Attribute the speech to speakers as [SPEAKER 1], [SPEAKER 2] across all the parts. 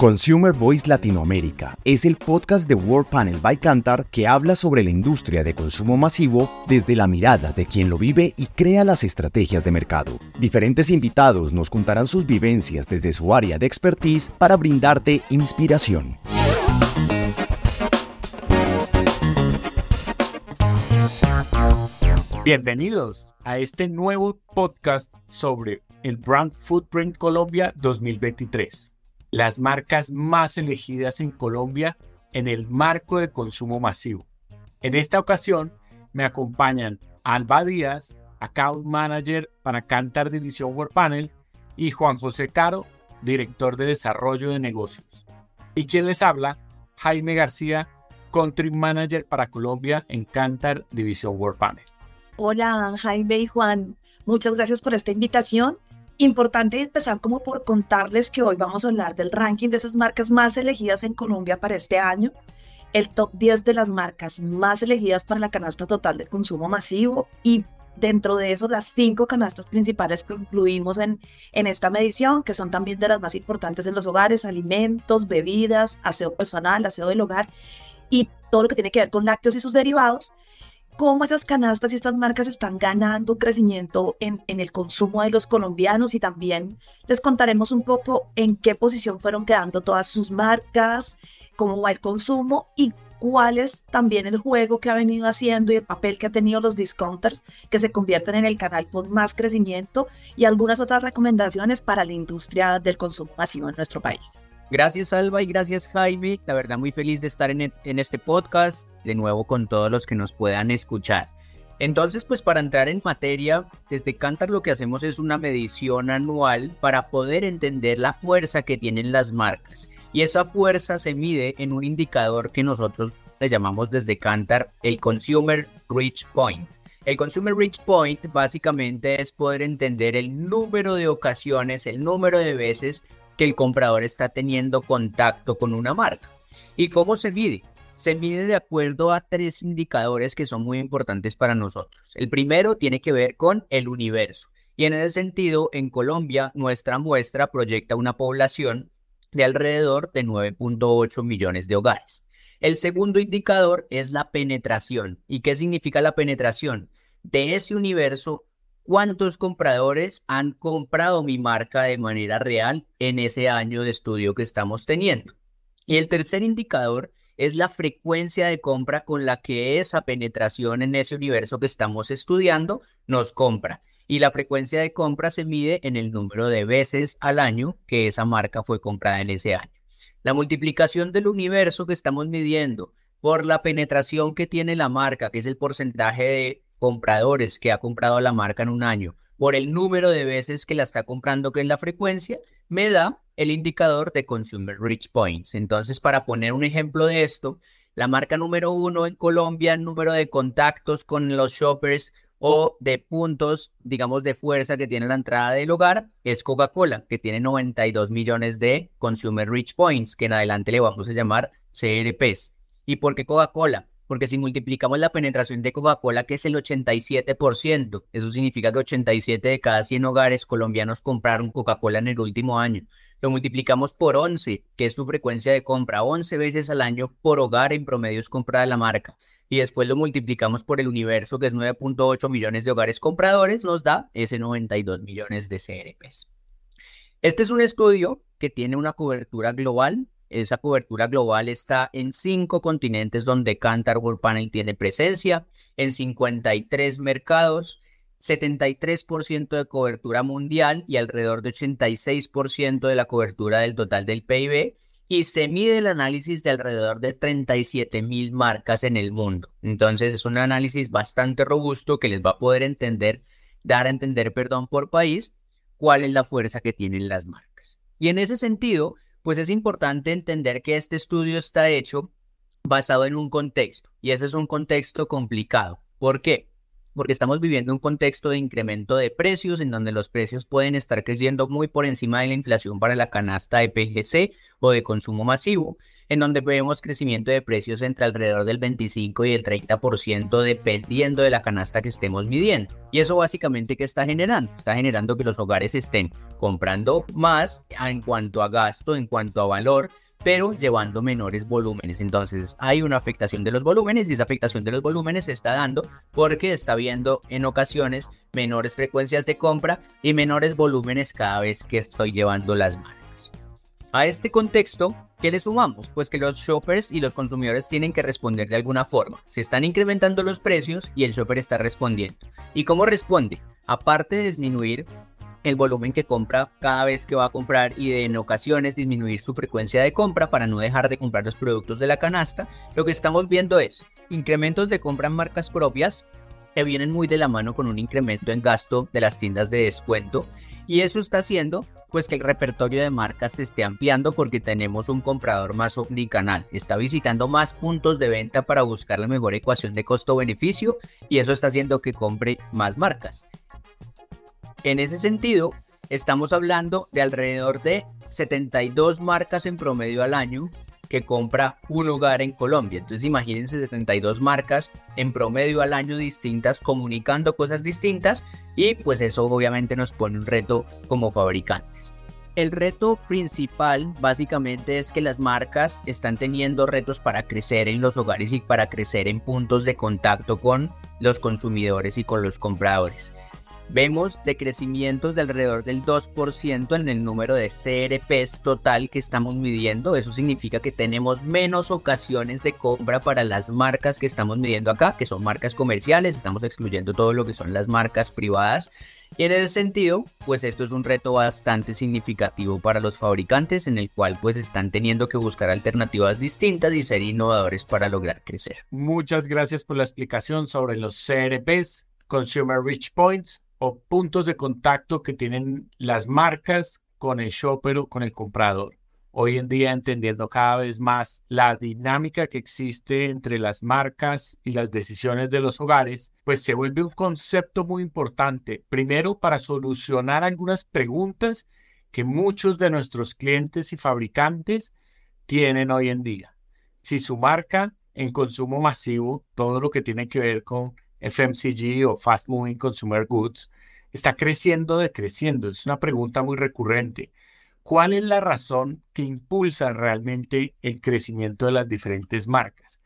[SPEAKER 1] Consumer Voice Latinoamérica es el podcast de World Panel by Cantar que habla sobre la industria de consumo masivo desde la mirada de quien lo vive y crea las estrategias de mercado. Diferentes invitados nos contarán sus vivencias desde su área de expertise para brindarte inspiración.
[SPEAKER 2] Bienvenidos a este nuevo podcast sobre el Brand Footprint Colombia 2023 las marcas más elegidas en Colombia en el marco de consumo masivo. En esta ocasión me acompañan Alba Díaz, Account Manager para Cantar División World Panel, y Juan José Caro, Director de Desarrollo de Negocios. Y quien les habla, Jaime García, Country Manager para Colombia en Cantar División World Panel.
[SPEAKER 3] Hola Jaime y Juan, muchas gracias por esta invitación Importante empezar como por contarles que hoy vamos a hablar del ranking de esas marcas más elegidas en Colombia para este año, el top 10 de las marcas más elegidas para la canasta total de consumo masivo. Y dentro de eso las cinco canastas principales que incluimos en, en esta medición, que son también de las más importantes en los hogares, alimentos, bebidas, aseo personal, aseo del hogar y todo lo que tiene que ver con lácteos y sus derivados cómo esas canastas y estas marcas están ganando crecimiento en, en, el consumo de los colombianos y también les contaremos un poco en qué posición fueron quedando todas sus marcas, cómo va el consumo y cuál es también el juego que ha venido haciendo y el papel que ha tenido los discounters que se convierten en el canal con más crecimiento y algunas otras recomendaciones para la industria del consumo masivo en nuestro país.
[SPEAKER 4] Gracias Alba y gracias Jaime. La verdad muy feliz de estar en, este podcast, de nuevo con todos los que nos puedan escuchar. Entonces, pues para entrar en materia, desde Cantar lo que hacemos es una medición anual para poder entender la fuerza que tienen las marcas. Y esa fuerza se mide en un indicador que nosotros le llamamos desde Cantar el Consumer Reach Point. El Consumer Reach Point básicamente es poder entender el número de ocasiones, el número de veces que el comprador está teniendo contacto con una marca. ¿Y cómo se mide? Se mide de acuerdo a tres indicadores que son muy importantes para nosotros. El primero tiene que ver con el universo. Y en ese sentido, en Colombia, nuestra muestra proyecta una población de alrededor de 9.8 millones de hogares. El segundo indicador es la penetración. ¿Y qué significa la penetración? De ese universo, cuántos compradores han comprado mi marca de manera real en ese año de estudio que estamos teniendo. Y el tercer indicador es la frecuencia de compra con la que esa penetración en ese universo que estamos estudiando nos compra. Y la frecuencia de compra se mide en el número de veces al año que esa marca fue comprada en ese año. La multiplicación del universo que estamos midiendo por la penetración que tiene la marca, que es el porcentaje de compradores que ha comprado la marca en un año por el número de veces que la está comprando, que es la frecuencia, me da el indicador de Consumer Reach Points. Entonces, para poner un ejemplo de esto, la marca número uno en Colombia, número de contactos con los shoppers o de puntos, digamos, de fuerza que tiene la entrada del hogar, es Coca-Cola, que tiene 92 millones de Consumer Reach Points, que en adelante le vamos a llamar CRPs. ¿Y por qué Coca-Cola? Porque si multiplicamos la penetración de Coca-Cola, que es el 87%, eso significa que 87 de cada 100 hogares colombianos compraron Coca-Cola en el último año. Lo multiplicamos por 11, que es su frecuencia de compra, 11 veces al año por hogar en promedio es comprada la marca. Y después lo multiplicamos por el universo, que es 9.8 millones de hogares compradores, nos da ese 92 millones de CRPs. Este es un estudio que tiene una cobertura global esa cobertura global está en cinco continentes donde Cantar World Panel tiene presencia, en 53 mercados, 73% de cobertura mundial y alrededor de 86% de la cobertura del total del PIB. Y se mide el análisis de alrededor de 37 mil marcas en el mundo. Entonces es un análisis bastante robusto que les va a poder entender, dar a entender, perdón, por país, cuál es la fuerza que tienen las marcas. Y en ese sentido, pues es importante entender que este estudio está hecho basado en un contexto y ese es un contexto complicado. ¿Por qué? Porque estamos viviendo un contexto de incremento de precios en donde los precios pueden estar creciendo muy por encima de la inflación para la canasta de PGC o de consumo masivo. En donde vemos crecimiento de precios entre alrededor del 25 y el 30% dependiendo de la canasta que estemos midiendo. Y eso básicamente que está generando? Está generando que los hogares estén comprando más en cuanto a gasto, en cuanto a valor, pero llevando menores volúmenes. Entonces hay una afectación de los volúmenes y esa afectación de los volúmenes se está dando porque está viendo en ocasiones menores frecuencias de compra y menores volúmenes cada vez que estoy llevando las manos. A este contexto, ¿qué le sumamos? Pues que los shoppers y los consumidores tienen que responder de alguna forma. Se están incrementando los precios y el shopper está respondiendo. ¿Y cómo responde? Aparte de disminuir el volumen que compra cada vez que va a comprar y de en ocasiones disminuir su frecuencia de compra para no dejar de comprar los productos de la canasta, lo que estamos viendo es incrementos de compra en marcas propias que vienen muy de la mano con un incremento en gasto de las tiendas de descuento y eso está haciendo pues que el repertorio de marcas se esté ampliando porque tenemos un comprador más omnicanal. Está visitando más puntos de venta para buscar la mejor ecuación de costo-beneficio y eso está haciendo que compre más marcas. En ese sentido, estamos hablando de alrededor de 72 marcas en promedio al año que compra un hogar en Colombia. Entonces imagínense 72 marcas en promedio al año distintas comunicando cosas distintas y pues eso obviamente nos pone un reto como fabricantes. El reto principal básicamente es que las marcas están teniendo retos para crecer en los hogares y para crecer en puntos de contacto con los consumidores y con los compradores. Vemos decrecimientos de alrededor del 2% en el número de CRPs total que estamos midiendo. Eso significa que tenemos menos ocasiones de compra para las marcas que estamos midiendo acá, que son marcas comerciales. Estamos excluyendo todo lo que son las marcas privadas. Y en ese sentido, pues esto es un reto bastante significativo para los fabricantes en el cual pues están teniendo que buscar alternativas distintas y ser innovadores para lograr crecer.
[SPEAKER 2] Muchas gracias por la explicación sobre los CRPs, Consumer Reach Points, o puntos de contacto que tienen las marcas con el shopper o con el comprador. Hoy en día entendiendo cada vez más la dinámica que existe entre las marcas y las decisiones de los hogares, pues se vuelve un concepto muy importante. Primero, para solucionar algunas preguntas que muchos de nuestros clientes y fabricantes tienen hoy en día. Si su marca en consumo masivo, todo lo que tiene que ver con FMCG o Fast Moving Consumer Goods está creciendo decreciendo? Es una pregunta muy recurrente. ¿Cuál es la razón que impulsa realmente el crecimiento de las diferentes marcas?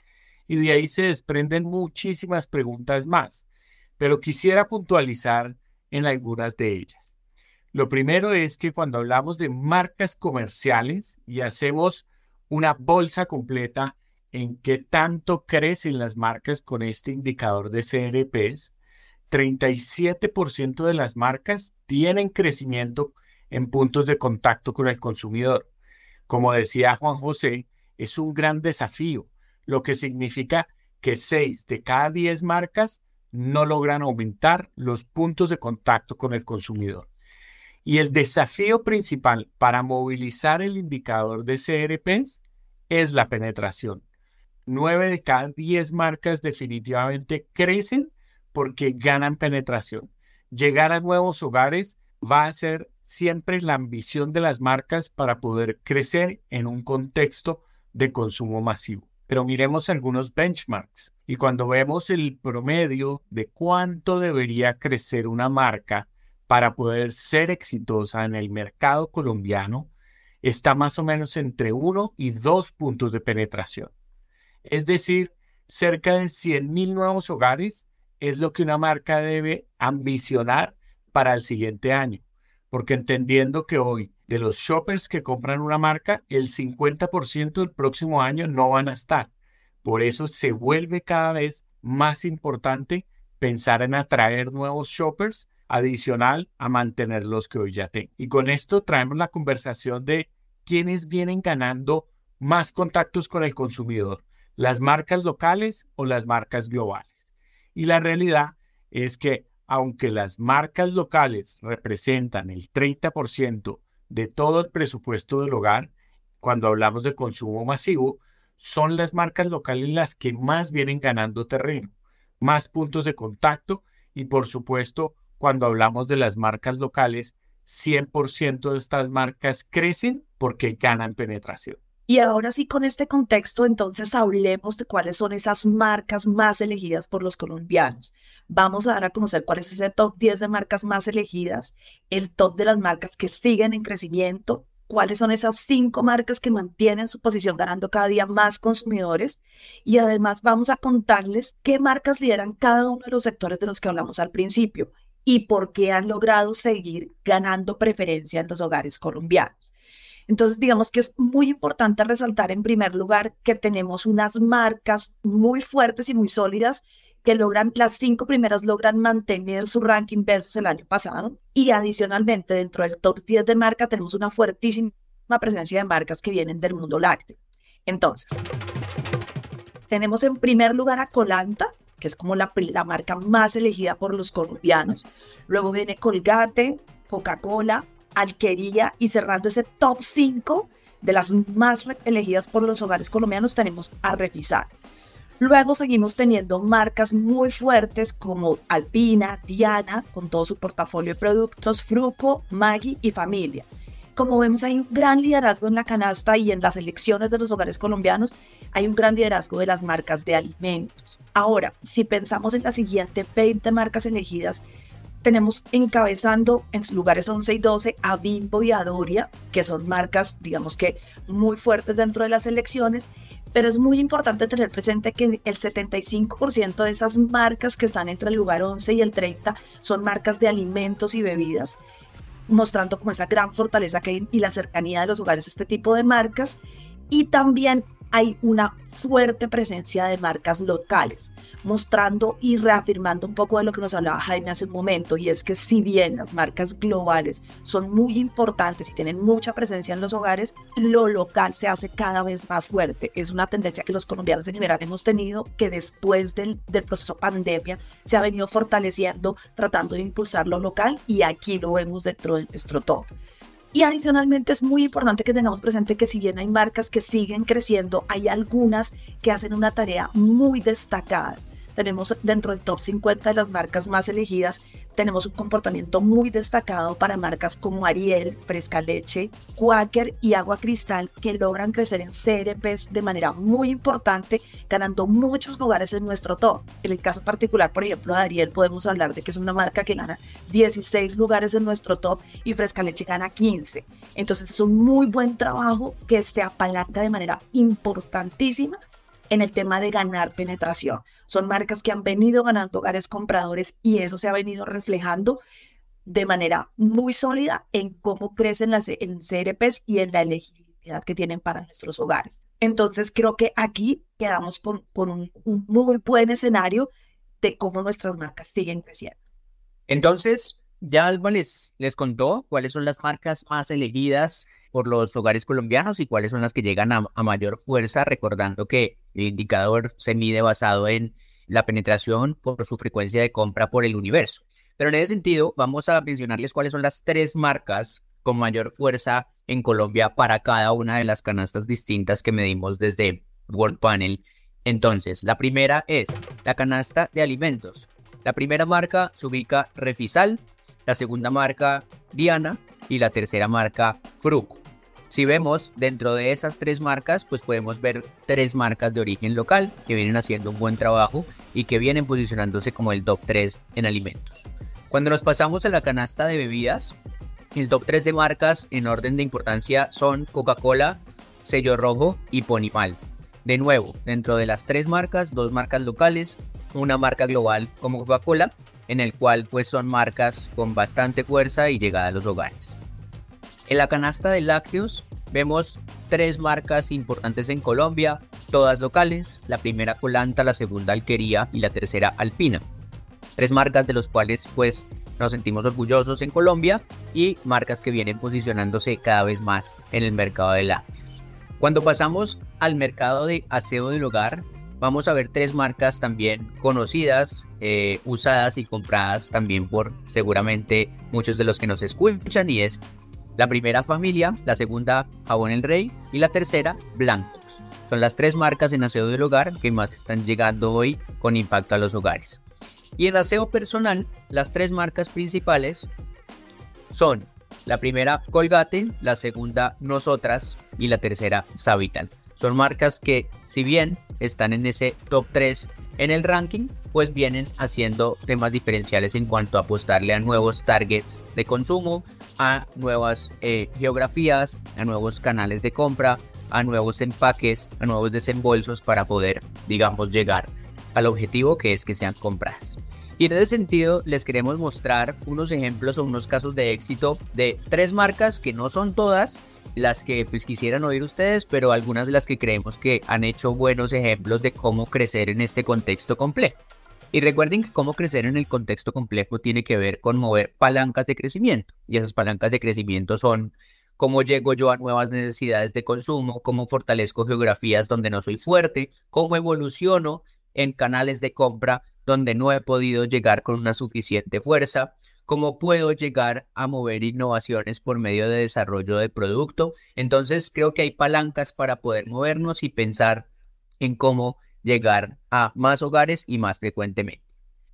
[SPEAKER 2] Y de ahí se desprenden muchísimas preguntas más, pero quisiera puntualizar en algunas de ellas. Lo primero es que cuando hablamos de marcas comerciales y hacemos una bolsa completa, en qué tanto crecen las marcas con este indicador de CRPs, 37% de las marcas tienen crecimiento en puntos de contacto con el consumidor. Como decía Juan José, es un gran desafío, lo que significa que 6 de cada 10 marcas no logran aumentar los puntos de contacto con el consumidor. Y el desafío principal para movilizar el indicador de CRPs es la penetración. 9 de cada 10 marcas definitivamente crecen porque ganan penetración. Llegar a nuevos hogares va a ser siempre la ambición de las marcas para poder crecer en un contexto de consumo masivo. Pero miremos algunos benchmarks y cuando vemos el promedio de cuánto debería crecer una marca para poder ser exitosa en el mercado colombiano, está más o menos entre 1 y 2 puntos de penetración. Es decir, cerca de 100.000 nuevos hogares es lo que una marca debe ambicionar para el siguiente año. Porque entendiendo que hoy de los shoppers que compran una marca, el 50% del próximo año no van a estar. Por eso se vuelve cada vez más importante pensar en atraer nuevos shoppers adicional a mantener los que hoy ya tengo. Y con esto traemos la conversación de quiénes vienen ganando más contactos con el consumidor las marcas locales o las marcas globales. Y la realidad es que aunque las marcas locales representan el 30% de todo el presupuesto del hogar, cuando hablamos de consumo masivo, son las marcas locales las que más vienen ganando terreno, más puntos de contacto y por supuesto, cuando hablamos de las marcas locales, 100% de estas marcas crecen porque ganan penetración.
[SPEAKER 3] Y ahora sí, con este contexto, entonces hablemos de cuáles son esas marcas más elegidas por los colombianos. Vamos a dar a conocer cuál es ese top 10 de marcas más elegidas, el top de las marcas que siguen en crecimiento, cuáles son esas cinco marcas que mantienen su posición ganando cada día más consumidores y además vamos a contarles qué marcas lideran cada uno de los sectores de los que hablamos al principio y por qué han logrado seguir ganando preferencia en los hogares colombianos. Entonces, digamos que es muy importante resaltar en primer lugar que tenemos unas marcas muy fuertes y muy sólidas que logran, las cinco primeras logran mantener su ranking versus el año pasado. Y adicionalmente, dentro del top 10 de marca, tenemos una fuertísima presencia de marcas que vienen del mundo lácteo. Entonces, tenemos en primer lugar a Colanta, que es como la marca más elegida por los colombianos. Luego viene Colgate, Coca-Cola, Alquería y cerrando ese top 5 de las más elegidas por los hogares colombianos tenemos a Refisar. Luego seguimos teniendo marcas muy fuertes como Alpina, Diana, con todo su portafolio de productos, Fruco, Maggi y Familia. Como vemos, hay un gran liderazgo en la canasta y en las elecciones de los hogares colombianos, hay un gran liderazgo de las marcas de alimentos. Ahora, si pensamos en las siguientes 20 marcas elegidas, tenemos encabezando en lugares 11 y 12 a Bimbo y a Doria, que son marcas, digamos que muy fuertes dentro de las elecciones, pero es muy importante tener presente que el 75% de esas marcas que están entre el lugar 11 y el 30 son marcas de alimentos y bebidas, mostrando como esa gran fortaleza que hay y la cercanía de los hogares a este tipo de marcas. Y también hay una fuerte presencia de marcas locales, mostrando y reafirmando un poco de lo que nos hablaba Jaime hace un momento, y es que si bien las marcas globales son muy importantes y tienen mucha presencia en los hogares, lo local se hace cada vez más fuerte. Es una tendencia que los colombianos en general hemos tenido, que después del, del proceso pandemia se ha venido fortaleciendo, tratando de impulsar lo local, y aquí lo vemos dentro de nuestro top. Y adicionalmente es muy importante que tengamos presente que si bien hay marcas que siguen creciendo, hay algunas que hacen una tarea muy destacada tenemos dentro del top 50 de las marcas más elegidas, tenemos un comportamiento muy destacado para marcas como Ariel, Fresca Leche, Quaker y Agua Cristal que logran crecer en CRPs de manera muy importante, ganando muchos lugares en nuestro top. En el caso particular, por ejemplo, de Ariel podemos hablar de que es una marca que gana 16 lugares en nuestro top y Fresca Leche gana 15. Entonces es un muy buen trabajo que se apalanca de manera importantísima en el tema de ganar penetración. Son marcas que han venido ganando hogares compradores y eso se ha venido reflejando de manera muy sólida en cómo crecen las en CRPs y en la elegibilidad que tienen para nuestros hogares. Entonces creo que aquí quedamos con, con un, muy buen escenario de cómo nuestras marcas siguen creciendo.
[SPEAKER 4] Entonces, ya Alba les, les contó cuáles son las marcas más elegidas por los hogares colombianos y cuáles son las que llegan a, mayor fuerza, recordando que el indicador se mide basado en la penetración por su frecuencia de compra por el universo. Pero en ese sentido, vamos a mencionarles cuáles son las tres marcas con mayor fuerza en Colombia para cada una de las canastas distintas que medimos desde World Panel. Entonces, la primera es la canasta de alimentos. La primera marca se ubica Refisal, la segunda marca Diana y la tercera marca Fruc. Si vemos dentro de esas tres marcas, pues podemos ver tres marcas de origen local que vienen haciendo un buen trabajo y que vienen posicionándose como el top 3 en alimentos. Cuando nos pasamos a la canasta de bebidas, el top 3 de marcas en orden de importancia son Coca-Cola, Sello Rojo y Ponymal. De nuevo, dentro de las tres marcas, dos marcas locales, una marca global como Coca-Cola, en el cual pues son marcas con bastante fuerza y llegada a los hogares. En la canasta de lácteos vemos tres marcas importantes en Colombia, todas locales, la primera Colanta, la segunda Alquería y la tercera Alpina. Tres marcas de los cuales pues nos sentimos orgullosos en Colombia y marcas que vienen posicionándose cada vez más en el mercado de lácteos. Cuando pasamos al mercado de aseo del hogar, vamos a ver tres marcas también conocidas, eh, usadas y compradas también por seguramente muchos de los que nos escuchan y es la primera familia, la segunda Jabón el Rey y la tercera Blancos. Son las tres marcas en aseo del hogar que más están llegando hoy con impacto a los hogares. Y en aseo personal, las tres marcas principales son La primera, Colgate, la segunda, Nosotras y la tercera, Savital. Son marcas que, si bien están en ese top 3 en el ranking, pues vienen haciendo temas diferenciales en cuanto a apostarle a nuevos targets de consumo, a nuevas eh, geografías, a nuevos canales de compra, a nuevos empaques, a nuevos desembolsos para poder, digamos, llegar al objetivo que es que sean compradas. Y en ese sentido les queremos mostrar unos ejemplos o unos casos de éxito de tres marcas que no son todas las que pues quisieran oír ustedes, pero algunas de las que creemos que han hecho buenos ejemplos de cómo crecer en este contexto complejo. Y recuerden que cómo crecer en el contexto complejo tiene que ver con mover palancas de crecimiento. Y esas palancas de crecimiento son cómo llego yo a nuevas necesidades de consumo, cómo fortalezco geografías donde no soy fuerte, cómo evoluciono en canales de compra donde no he podido llegar con una suficiente fuerza, cómo puedo llegar a mover innovaciones por medio de desarrollo de producto. Entonces creo que hay palancas para poder movernos y pensar en cómo llegar a más hogares y más frecuentemente.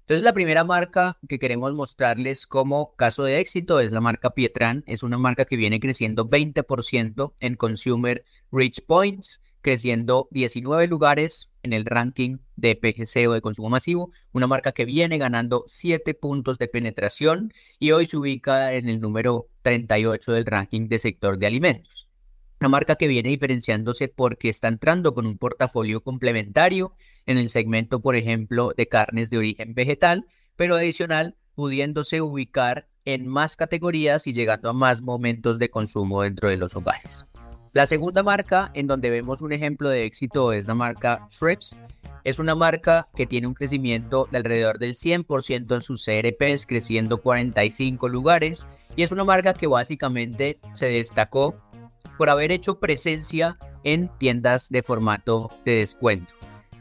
[SPEAKER 4] Entonces la primera marca que queremos mostrarles como caso de éxito es la marca Pietran. Es una marca que viene creciendo 20% en Consumer Reach Points creciendo 19 lugares en el ranking de PGC o de consumo masivo, una marca que viene ganando 7 puntos de penetración y hoy se ubica en el número 38 del ranking de sector de alimentos. Una marca que viene diferenciándose porque está entrando con un portafolio complementario en el segmento, por ejemplo, de carnes de origen vegetal, pero adicional pudiéndose ubicar en más categorías y llegando a más momentos de consumo dentro de los hogares. La segunda marca en donde vemos un ejemplo de éxito es la marca Shrips. Es una marca que tiene un crecimiento de alrededor del 100% en sus CRPs, creciendo 45 lugares. Y es una marca que básicamente se destacó por haber hecho presencia en tiendas de formato de descuento.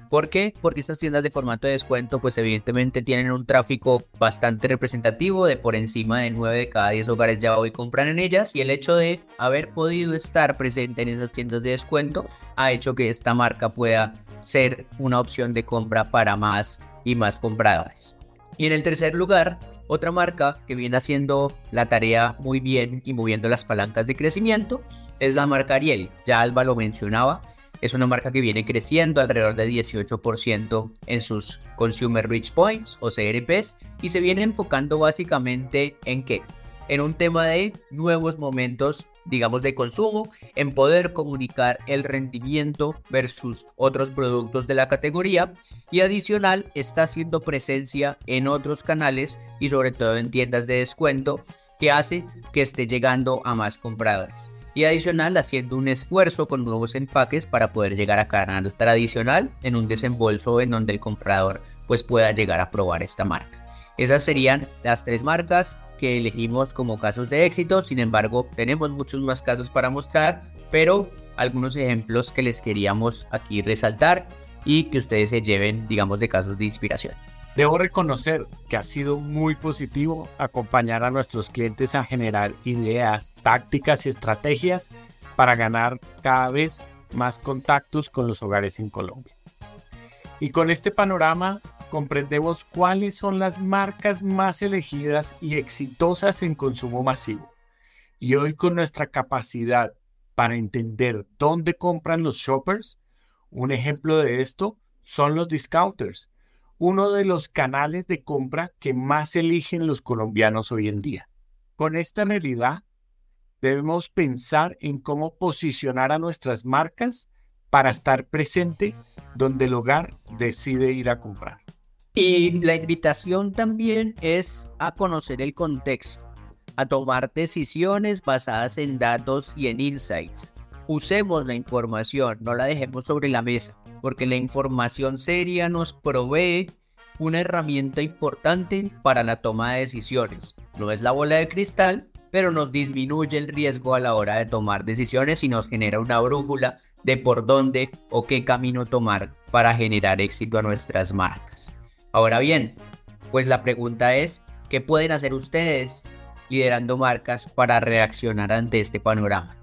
[SPEAKER 4] ¿Por qué? Porque estas tiendas de formato de descuento pues evidentemente tienen un tráfico bastante representativo de por encima de 9 de cada 10 hogares ya hoy compran en ellas y el hecho de haber podido estar presente en esas tiendas de descuento ha hecho que esta marca pueda ser una opción de compra para más y más compradores. Y en el tercer lugar, otra marca que viene haciendo la tarea muy bien y moviendo las palancas de crecimiento es la marca Ariel. Ya Alba lo mencionaba, es una marca que viene creciendo alrededor del 18% en sus Consumer Reach Points o CRPs y se viene enfocando básicamente en qué? En un tema de nuevos momentos, digamos, de consumo, en poder comunicar el rendimiento versus otros productos de la categoría y adicional está haciendo presencia en otros canales y sobre todo en tiendas de descuento que hace que esté llegando a más compradores y adicional haciendo un esfuerzo con nuevos empaques para poder llegar a canal tradicional en un desembolso en donde el comprador pues pueda llegar a probar esta marca. Esas serían las tres marcas que elegimos como casos de éxito, sin embargo tenemos muchos más casos para mostrar, pero algunos ejemplos que les queríamos aquí resaltar y que ustedes se lleven digamos de casos de inspiración.
[SPEAKER 2] Debo reconocer que ha sido muy positivo acompañar a nuestros clientes a generar ideas, tácticas y estrategias para ganar cada vez más contactos con los hogares en Colombia. Y con este panorama comprendemos cuáles son las marcas más elegidas y exitosas en consumo masivo. Y hoy con nuestra capacidad para entender dónde compran los shoppers, un ejemplo de esto son los discounters uno de los canales de compra que más eligen los colombianos hoy en día. Con esta realidad, debemos pensar en cómo posicionar a nuestras marcas para estar presente donde el hogar decide ir a comprar.
[SPEAKER 4] Y la invitación también es a conocer el contexto, a tomar decisiones basadas en datos y en insights. Usemos la información, no la dejemos sobre la mesa porque la información seria nos provee una herramienta importante para la toma de decisiones. No es la bola de cristal, pero nos disminuye el riesgo a la hora de tomar decisiones y nos genera una brújula de por dónde o qué camino tomar para generar éxito a nuestras marcas. Ahora bien, pues la pregunta es, ¿qué pueden hacer ustedes liderando marcas para reaccionar ante este panorama?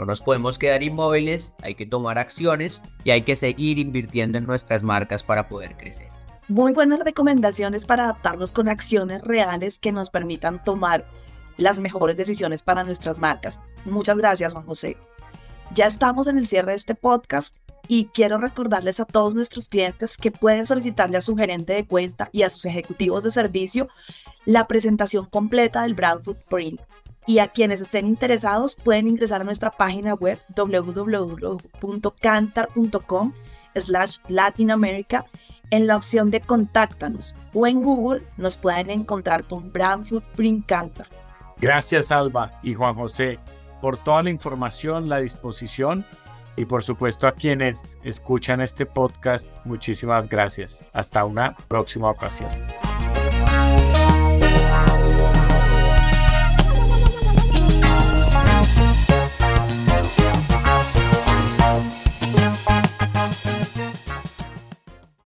[SPEAKER 4] No nos podemos quedar inmóviles, hay que tomar acciones y hay que seguir invirtiendo en nuestras marcas para poder crecer.
[SPEAKER 3] Muy buenas recomendaciones para adaptarnos con acciones reales que nos permitan tomar las mejores decisiones para nuestras marcas. Muchas gracias, Juan José. Ya estamos en el cierre de este podcast y quiero recordarles a todos nuestros clientes que pueden solicitarle a su gerente de cuenta y a sus ejecutivos de servicio la presentación completa del Brand Footprint. Y a quienes estén interesados pueden ingresar a nuestra página web www.cantar.com slash Latin America en la opción de Contáctanos o en Google nos pueden encontrar con Brand Footprint Cantar.
[SPEAKER 2] Gracias Alba y Juan José por toda la información, la disposición y por supuesto a quienes escuchan este podcast, muchísimas gracias. Hasta una próxima ocasión.